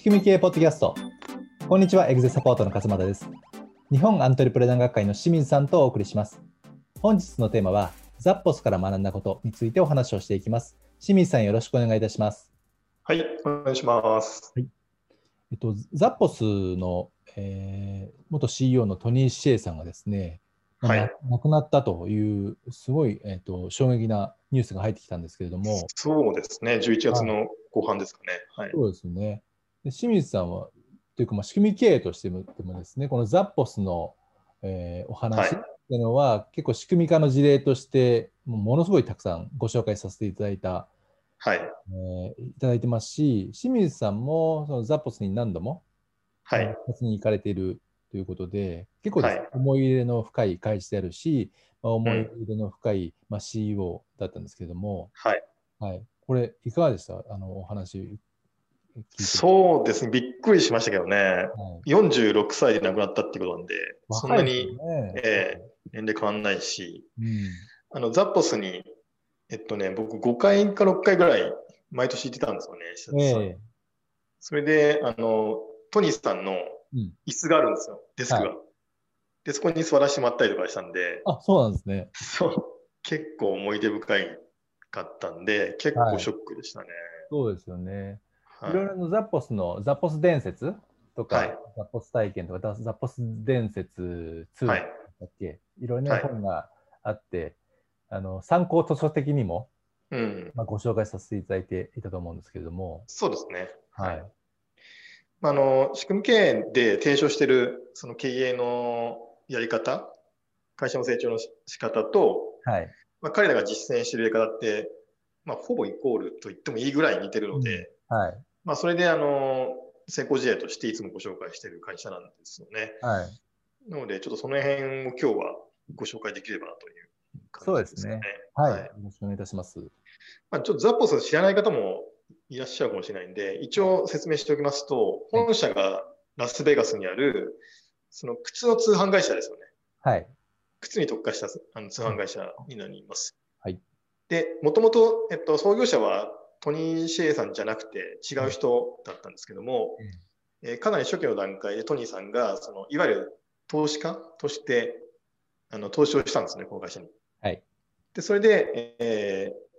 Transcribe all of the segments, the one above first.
仕組み系ポッドキャスト。こんにちは、エグゼサポートの勝又です。日本アントレプレナー学会の清水さんとお送りします。本日のテーマは、ザッポスから学んだことについてお話をしていきます。清水さん、よろしくお願いいたします。はい、お願いします。えっと、ザッポスの、えー元 CEO のトニー・シェイさんがですね、まあはい亡くなったという、すごい、えっと、衝撃なニュースが入ってきたんですけれども、そうですね、11月の後半ですかね。はい。そうですね。で清水さんは、というか、まあ、仕組み経営としてもでもですね、このザッポスの、えーお話っはいていうのは、結構仕組み化の事例として、ものすごいたくさんご紹介させていただいた、はい。えーいただいてますし、清水さんもそのザッポスに何度も、はい。に行かれているということで、結構はい思い入れの深い会社であるし、まあ、思い入れの深い、まあ、CEO だったんですけれども、はい。はい、これ、いかがでした？あのお話。そうですね、びっくりしましたけどね。はい46歳で亡くなったってことなんで、そんなにえ年齢変わんないし、うん。あの、ザッポスに、えっとね、僕5回か6回ぐらい毎年行ってたんですよね、ええ。それで、あの、トニーさんのうん。椅子があるんですよ、デスクが。はで、そこに座らせてもらったりとかしたんで、あ、そうなんですね。そう、結構思い出深いかったんで、結構ショックでしたね。そうですよね。はい。いろいろなザッポスのザッポス伝説とか、はい。ザッポス体験とか、ザポス伝説2だはい。っけ、い、ろいろなはい。本があって、あの参考図書的にも、うん、まあ、ご紹介させていただいていたと思うんですけれども、そうですね。はい。まあ、あの仕組み経営で提唱しているその経営のやり方、会社の成長のし仕方と、はい。まあ、彼らが実践しているやり方って、まあ、ほぼイコールと言ってもいいぐらい似てるので、はい。まあ、それであの成功事例としていつもご紹介している会社なんですよね。はい。なので、ちょっとその辺を今日はご紹介できればなというそうで感じですすかねね。。はい。はいよろしくお願いいたします。まあ、ちょっとザッポス知らない方もいらっしゃるかもしれないんで、一応説明しておきますと、本社がラスベガスにある、その靴の通販会社ですよね。はい。靴に特化したあの通販会社になります。はい。で、もともと、えっと、創業者はトニー・シェイさんじゃなくて違う人だったんですけども、えーかなり初期の段階でトニーさんが、そのいわゆる投資家としてあの投資をしたんですね、この会社に。はい。で、それで、えー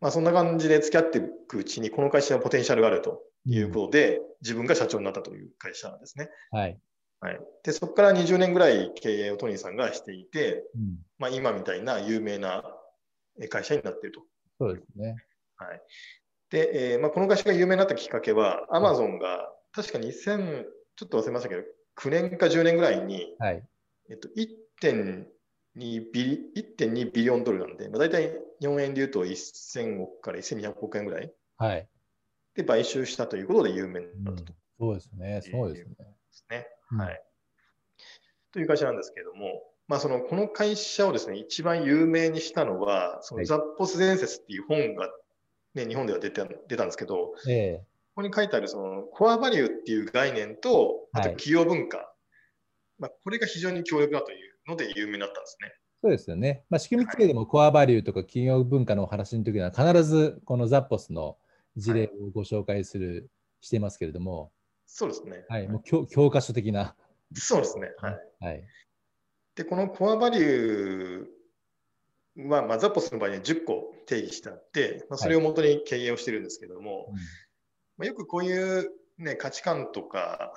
まあ、そんな感じで付き合っていくうちに、この会社のポテンシャルがあるということで、自分が社長になったという会社ですね。はい。はい。で、そこから20年ぐらい経営をトニーさんがしていて、うん。まあ、今みたいな有名なえー会社になっていると。そうですね。はい。で、えーまあ、この会社が有名になったきっかけは、アマゾンが確か2000、ちょっと忘れましたけど、9年か10年ぐらいに、はい。えっと、1.2ビリ1.2ビリオンドルなんで、まあ、大体日本円で言うと1000億から1200億円ぐらいはい。で買収したということで有名にうんなったとでそうですね。そうですね。すね。うんはい。という会社なんですけれども、まあ、そのこの会社をですね、一番有名にしたのは、そはいのザッポス伝説っていう本が、ね、日本では出て出たんですけど、ええここに書いてあるそのコアバリューっていう概念と、あとはい企業文化、まあ、これが非常に強力だというので有名になったんですね。そうですよね。まあ、仕組み経営でもコアバリューとか企業文化のお話の時には必ずこのザッポスの事例をご紹介する、していますけれども、そうですね。はい、もう教教科書的な。そうですね。はい。はい。で、このコアバリューは、まあ、ザポスの場合には10個定義してあって、まあ、それをもとに経営をしてるんですけども、まあ、よくこういう、ね、価値観とか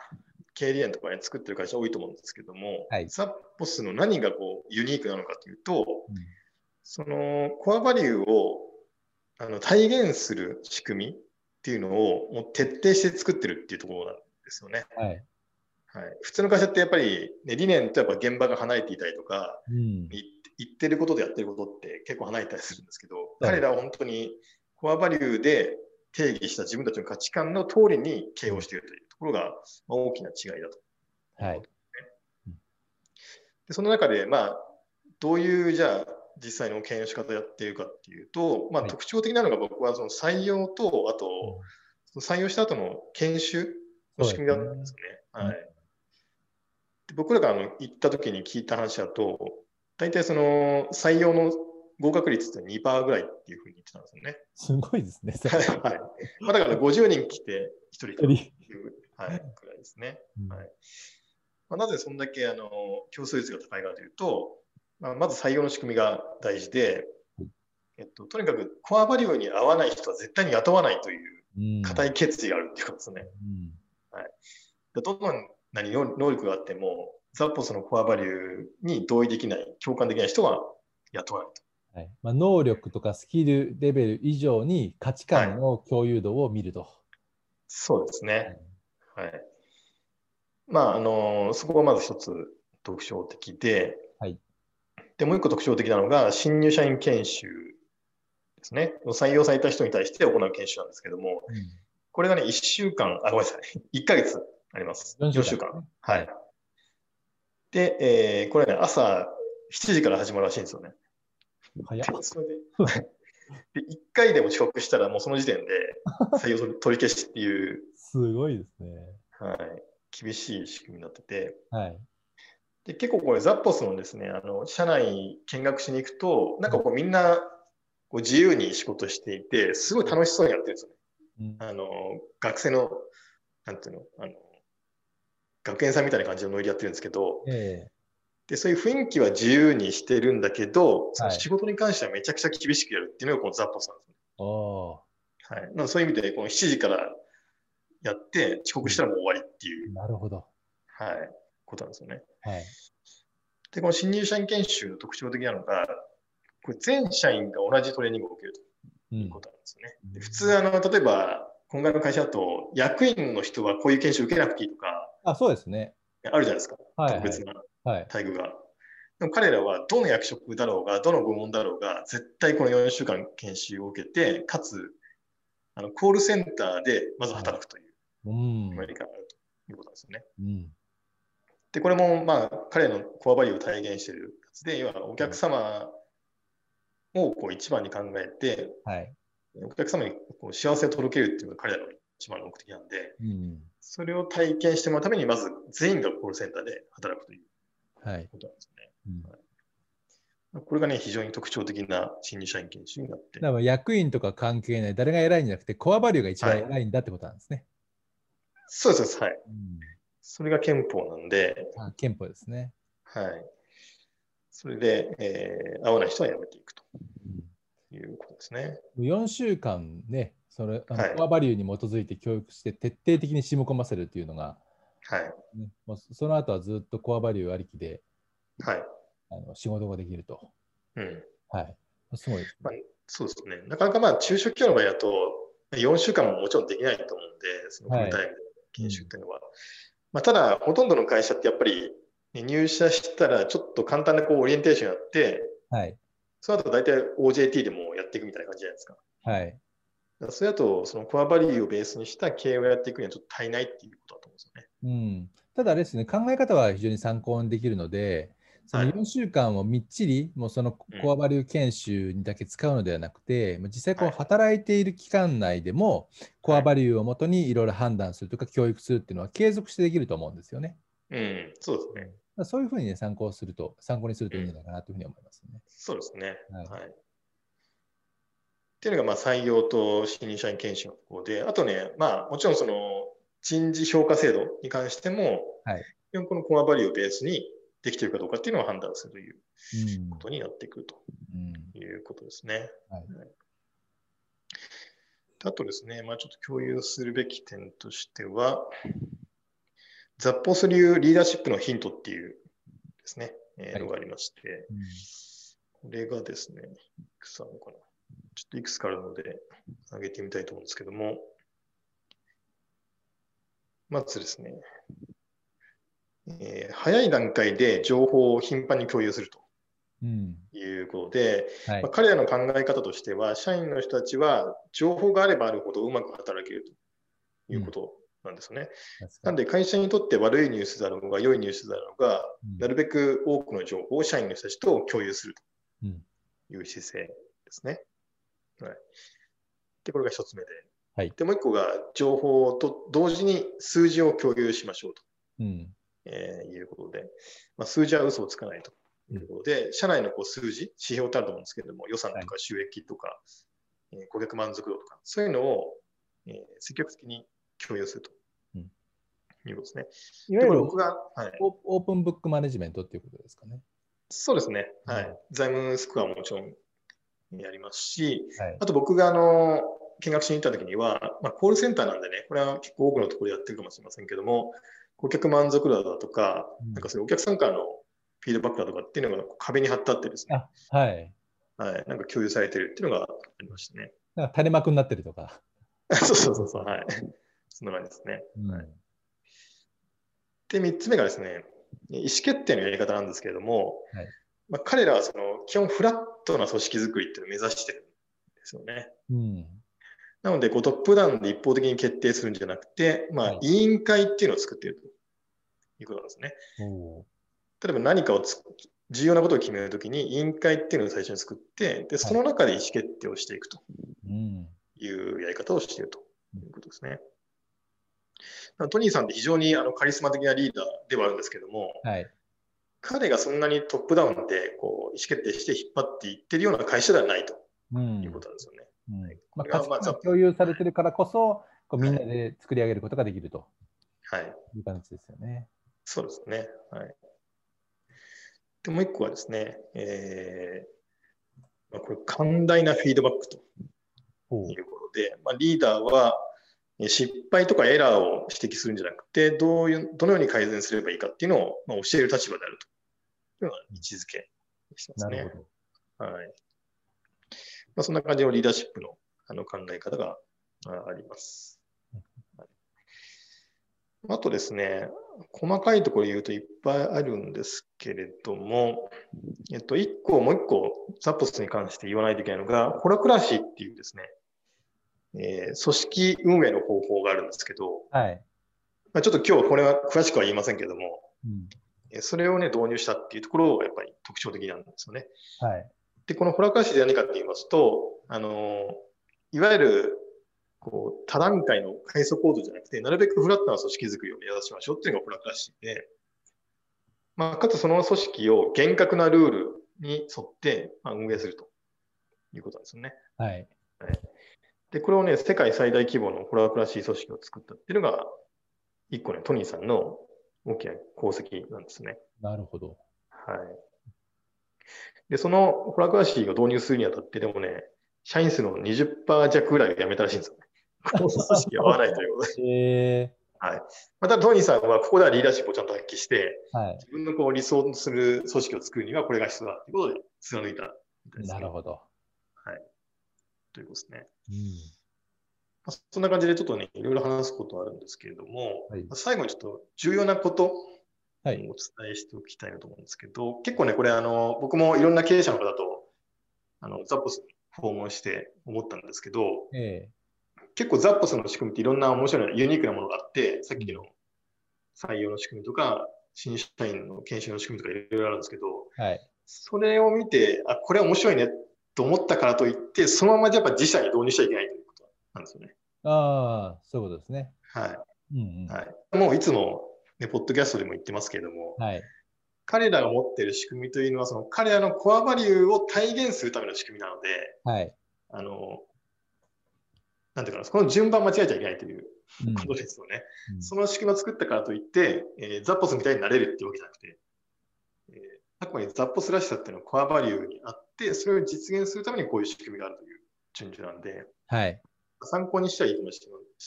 経営理念とかね、作ってる会社多いと思うんですけども、はいザポスの何がこうユニークなのかというと、うんそのコアバリューをあの体現する仕組みっていうのをもう徹底して作ってるっていうところなんですよね。はい。はい、普通の会社ってやっぱり、ね、理念とやっぱ現場が離れていたりとか、うん。言言ってることとやってることって結構離れたりするんですけど、い彼らは本当にコアバリューで定義した自分たちの価値観の通りに経営をしているというところがまあ大きな違いだと。はい。でその中で、まあ、どういうじゃあ実際の経営の仕方をやっているかっていうと、まあ、はい特徴的なのが僕はその採用と、あと、その採用した後の研修の仕組みだったんですよね。はい、で僕らがあの行った時に聞いた話だと、大体その採用の合格率って2%ぐらいっていうふうに言ってたんですよね。すごいですね。はい。まあ、だから50人来て1人という、はい、くらいですね。はいまあ、なぜそんだけあの競争率が高いかというと、まあ、まず採用の仕組みが大事で、えっと、とにかくコアバリューに合わない人は絶対に雇わないという固い決意があるっていうことですね。うんはい、どんなに能力があっても、ザッポスのコアバリューに同意できない、共感できない人は雇わないと。はいまあ、能力とかスキルレベル以上に価値観の共有度を見ると。はい、そうですね。はい。まあ、あの、そこがまず一つ特徴的で、はい、で、もう一個特徴的なのが、新入社員研修ですね。採用された人に対して行う研修なんですけども、うん、これがね、1週間、あ、ごめんなさい、1ヶ月あります。4週間。週間はい。で、えー、これね、朝7時から始まるらしいんですよね。早っ。それでで1回でも遅刻したら、もうその時点で 採用取り消しっていう。すごいですね。はい。厳しい仕組みになってて。はい。で結構これ、ザッポスのですね、あの社内見学しに行くと、なんかこうみんなこう自由に仕事していて、すごい楽しそうにやってるんですよね。うん、あの学生の、なんていうの、あの学園さんみたいな感じのノリでやってるんですけど、えー、でそういう雰囲気は自由にしてるんだけど、その仕事に関してはめちゃくちゃ厳しくやるっていうのがこのザッポスなんですね。はい、なそういう意味で、この7時からやって、遅刻したらもう終わりっていう。なるほど。はい、ことなんですよね。はい。で、この新入社員研修の特徴的なのが、これ全社員が同じトレーニングを受けるということなんですよね。うん、普通あの、例えば、今回の会社だと、役員の人はこういう研修受けなくていいとか、あそうですね。あるじゃないですか。はい、特別な待遇が。はい、でも彼らはどの役職だろうが、どの部門だろうが、絶対この4週間研修を受けて、かつ、あのコールセンターでまず働くという、アメリカがあるということですよね。うん、で、これも、まあ、彼のコアバリューを体現しているやつで、要はお客様をこう一番に考えて、はい、お客様にこう幸せを届けるっていうのが彼らの一番の目的なんで、うん、それを体験してもらうために、まず全員がコールセンターで働くということなんですね。はいうん、これがね、非常に特徴的な新入社員研修になって。だから役員とか関係ない、誰が偉いんじゃなくて、コアバリューが一番偉いんだってことなんですね。はい、そうです、はい、うん。それが憲法なんで。あ憲法ですね。はい。それで、えー、合わない人は辞めていくということですね。4週間ね、それあの、はい、コアバリューに基づいて教育して徹底的に染み込ませるっていうのが、はいね、もうその後はずっとコアバリューありきで、はい、あの仕事ができると。うん、はい。すごい、ね、まあ、そうですね。なかなかまあ中小企業の場合だと、4週間ももちろんできないと思うんで、そのフルタイムで研修っていうのは。はい、まあ、ただ、ほとんどの会社ってやっぱり、入社したらちょっと簡単なこうオリエンテーションやって、はい、その後大体 OJT でもやっていくみたいな感じじゃないですか。はい。それだと、そのコアバリューをベースにした経営をやっていくにはちょっと足りないっていうことだと思うんですよね。うん、ただあれですね、考え方は非常に参考にできるので、その4週間をみっちり、もうそのコアバリュー研修にだけ使うのではなくて、うん、実際こう働いている期間内でも、コアバリューをもとにいろいろ判断するとか教育するっていうのは継続してできると思うんですよね。うん、そうですね。そういうふうにね、参考すると、参考にするといいんじゃないかなというふうに思いますね。うん、そうですね。はい、はい。っていうのがまあ採用と新入社員研修のところで、あとね、まあもちろんその人事評価制度に関しても、はい、このコアバリューをベースにできているかどうかっていうのを判断するということになってくるということですね。うんはい、あとですね、まあ、ちょっと共有するべき点としては、ザッポス流リーダーシップのヒントっていうですね、えー、のがありまして、うん、これがですね、いくつあるのかな？ちょっといくつかあるので、上げてみたいと思うんですけども、まずですね、えー、早い段階で情報を頻繁に共有すると。いうことで、うんはい、まあ、彼らの考え方としては、社員の人たちは情報があればあるほどうまく働けるということなんですね。うん、なんで、会社にとって悪いニュースだろうが、良いニュースだろうが、うん、なるべく多くの情報を社員の人たちと共有するという姿勢ですね。はい、で、これが一つ目で。はい、で、もう一個が、情報と同時に数字を共有しましょうと、うん。えー、いうことで、まあ、数字は嘘をつかないと。いうところで、社内のこう数字、指標ってあると思うんですけれども、予算とか収益とか、えー顧客満足度とか、そういうのを、えー積極的に共有すると、うんいうことですね。いわゆる僕が、はい、オオープンブックマネジメントっていうことですかね。そうですね、はうんい。財務スコアももちろんやりますし、はい。あと僕があの見学しに行った時には、まあ、コールセンターなんでね、これは結構多くのところでやってるかもしれませんけども、顧客満足度だとか、うんなんかそういうお客さんからのフィードバックだとかっていうのが壁に貼ってあってですね、あはい。はい、なんか共有されてるっていうのがありましたね。なんか垂れ幕になってるとか。そうそうそうそう、はい。そんな感じですね。うんで、3つ目がですね、意思決定のやり方なんですけれども、はいまあ、彼らはその基本フラットな組織づくりっていうのを目指してるんですよね。うん。なので、こうトップダウンで一方的に決定するんじゃなくて、まはい、あ委員会っていうのを作っているということなんですね。例えば何かをつ重要なことを決めるときに委員会っていうのを最初に作って、で、その中で意思決定をしていくとうん。いうやり方をしているということですね。トニーさんって非常にあのカリスマ的なリーダーではあるんですけども、はい。彼がそんなにトップダウンでこう意思決定して引っ張っていってるような会社ではないとうんいうことなんですよね。うんはいまあ、共有されてるからこそ、こうみんなで作り上げることができるとはい。いう感じですよね。そうですね。はい。で、もう一個はですね、えーまあ、これ、寛大なフィードバックということで、まあ、リーダーはえー失敗とかエラーを指摘するんじゃなくて、どういう、どのように改善すればいいかっていうのを、まあ、教える立場であるというのが位置づけしてますねなる。ほど。はい。まあ、そんな感じのリーダーシップのあの考え方がああります。はいあとですね、細かいところ言うといっぱいあるんですけれども、えっと、一個、もう一個、ザポスに関して言わないといけないのが、ホラクラシーっていうですね、えー組織運営の方法があるんですけど、はい。まあ、ちょっと今日これは詳しくは言いませんけども、うん。えーそれをね、導入したっていうところがやっぱり特徴的なんですよね。はい。で、このホラクラシで何かって言いますと、あの、いわゆる、こう、多段階の階層構造じゃなくて、なるべくフラットな組織づくりを目指しましょうっていうのがホラクラシで、まあ、かつその組織を厳格なルールに沿って、まあ、運営するということなんですよね。はい。で、これをね、世界最大規模のホラクラシー組織を作ったっていうのが、一個ね、トニーさんの大きな功績なんですね。なるほど。はい。で、そのホラクラシーを導入するにあたって、でもね、社員数の20%弱ぐらいを辞めたらしいんですよね。この組織が合わないということで。えまた、トニーさんはここではリーダーシップをちゃんと発揮して、ー、はい。自分のこう理想とする組織を作るにはこれが必要だということで貫いたみたね、なるほど。ということですね。うん。まあそんな感じでちょっとね、いろいろ話すことはあるんですけれども、はいまあ最後にちょっと重要なことおはい。伝えしておきたいなと思うんですけど、結構ね、これあの、僕もいろんな経営者の方と、あの、ザッポスに訪問して思ったんですけど、え結構ザッポスの仕組みっていろんな面白いなユニークなものがあって、さっきの採用の仕組みとか、新社員の研修の仕組みとかいろいろあるんですけど、ー、はい。それを見て、あ、これ面白いねと思ったからといって、そのままやっぱ自社に導入しちゃいけないということなんですよね。ああ、そういうことですね。はい。うんうん。はい。もういつも、ね、ポッドキャストでも言ってますけれども、はい。彼らが持っている仕組みというのは、その彼らのコアバリューを体現するための仕組みなので、はい。あの、なんていうかな、この順番間違えちゃいけないといううんことですよね。うんその仕組みを作ったからといって、えーザッポスみたいになれるっていうわけじゃなくて、えーあくまでザッポスらしさっていうのはコアバリューにあって、それを実現するためにこういう仕組みがあるという順序なんで、はい。参考にしてはいいかもし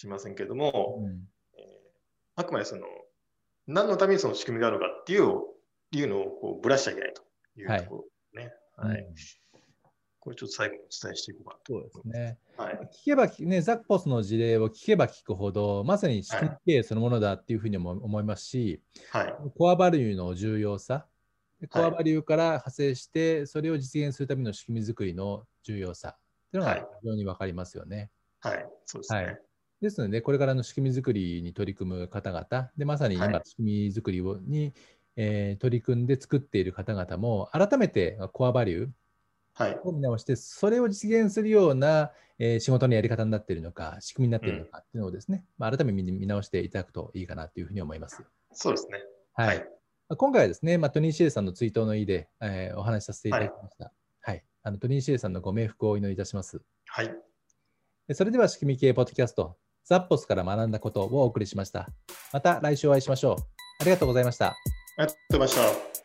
れませんけれども、うんえーあくまでその、何のためにその仕組みがあるのかっていういうのをこうぶらしちゃいけないというところですね。はい。うんこれちょっと最後にお伝えしていこうかなとそうですね。はい。聞けば、ね、ザックポスの事例を聞けば聞くほど、まさに仕組み経営そのものだっていうふうにも思いますし、はい。コアバリューの重要さ、でコはいアバリューから派生して、それを実現するための仕組み作りの重要さっていうのがはい非常に分かりますよね。はい。そうですね。はいですので、これからの仕組み作りに取り組む方々、でまさに今、はい仕組み作りをに、えー取り組んで作っている方々も、改めてコアバリューはい。を見直して、それを実現するような、えー仕事のやり方になっているのか、仕組みになっているのかっていうのをですね、まあ、改めて見見直していただくといいかなというふうに思います。そうですね。はい。はい今回はですね、まあ、トニー・シエルさんの追悼の意で、えー、お話しさせていただきました。はい、はい、あのトニー・シエルさんのご冥福をお祈りいたします。はい。それでは仕組み系ポッドキャスト、ザッポスから学んだことをお送りしました。また来週お会いしましょう。ありがとうございました。ありがとうございました。